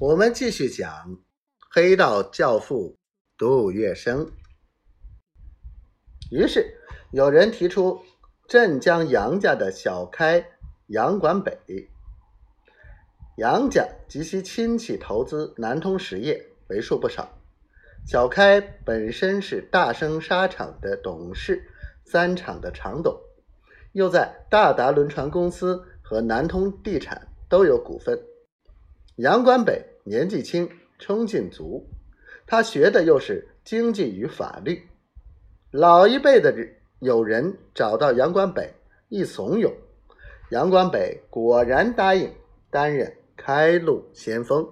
我们继续讲《黑道教父》杜月笙。于是有人提出镇江杨家的小开杨管北，杨家及其亲戚投资南通实业为数不少。小开本身是大生纱厂的董事，三厂的厂董，又在大达轮船公司和南通地产都有股份。杨关北年纪轻，冲劲足，他学的又是经济与法律。老一辈的有人找到杨关北一怂恿，杨关北果然答应担任开路先锋。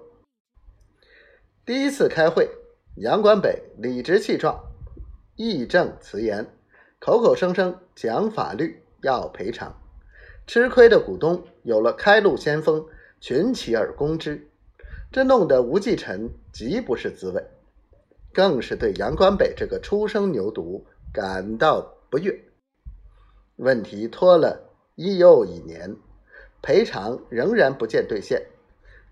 第一次开会，杨关北理直气壮、义正辞严，口口声声讲法律要赔偿，吃亏的股东有了开路先锋。群起而攻之，这弄得吴继臣极不是滋味，更是对杨关北这个初生牛犊感到不悦。问题拖了一又一年，赔偿仍然不见兑现。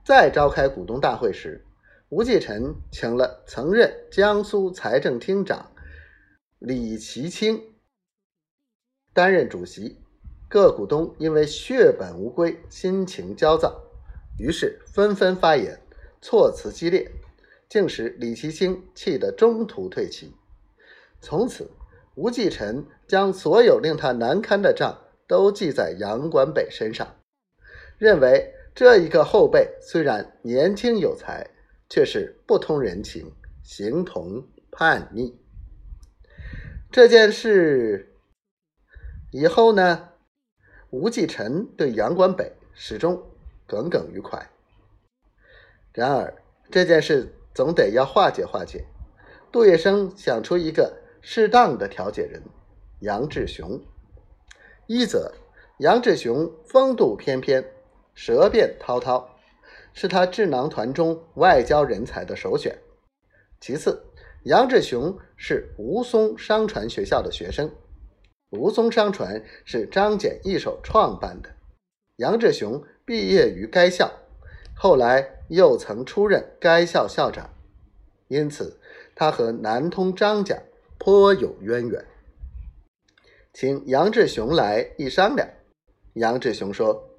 再召开股东大会时，吴继臣请了曾任江苏财政厅长李其清担任主席，各股东因为血本无归，心情焦躁。于是纷纷发言，措辞激烈，竟使李其清气得中途退席。从此，吴继臣将所有令他难堪的账都记在杨管北身上，认为这一个后辈虽然年轻有才，却是不通人情，形同叛逆。这件事以后呢，吴继臣对杨管北始终。耿耿于怀。然而这件事总得要化解化解。杜月笙想出一个适当的调解人——杨志雄。一则杨志雄风度翩翩，舌辩滔滔，是他智囊团中外交人才的首选。其次，杨志雄是吴淞商船学校的学生，吴淞商船是张謇一手创办的。杨志雄毕业于该校，后来又曾出任该校校长，因此他和南通张家颇有渊源。请杨志雄来一商量。杨志雄说：“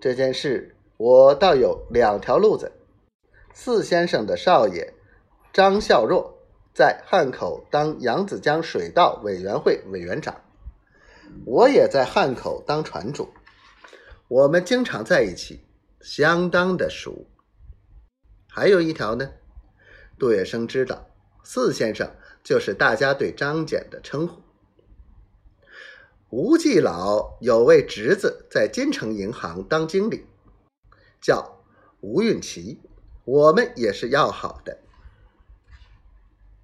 这件事我倒有两条路子。四先生的少爷张孝若在汉口当扬子江水道委员会委员长，我也在汉口当船主。”我们经常在一起，相当的熟。还有一条呢，杜月笙知道，四先生就是大家对张謇的称呼。吴继老有位侄子在金城银行当经理，叫吴运奇，我们也是要好的。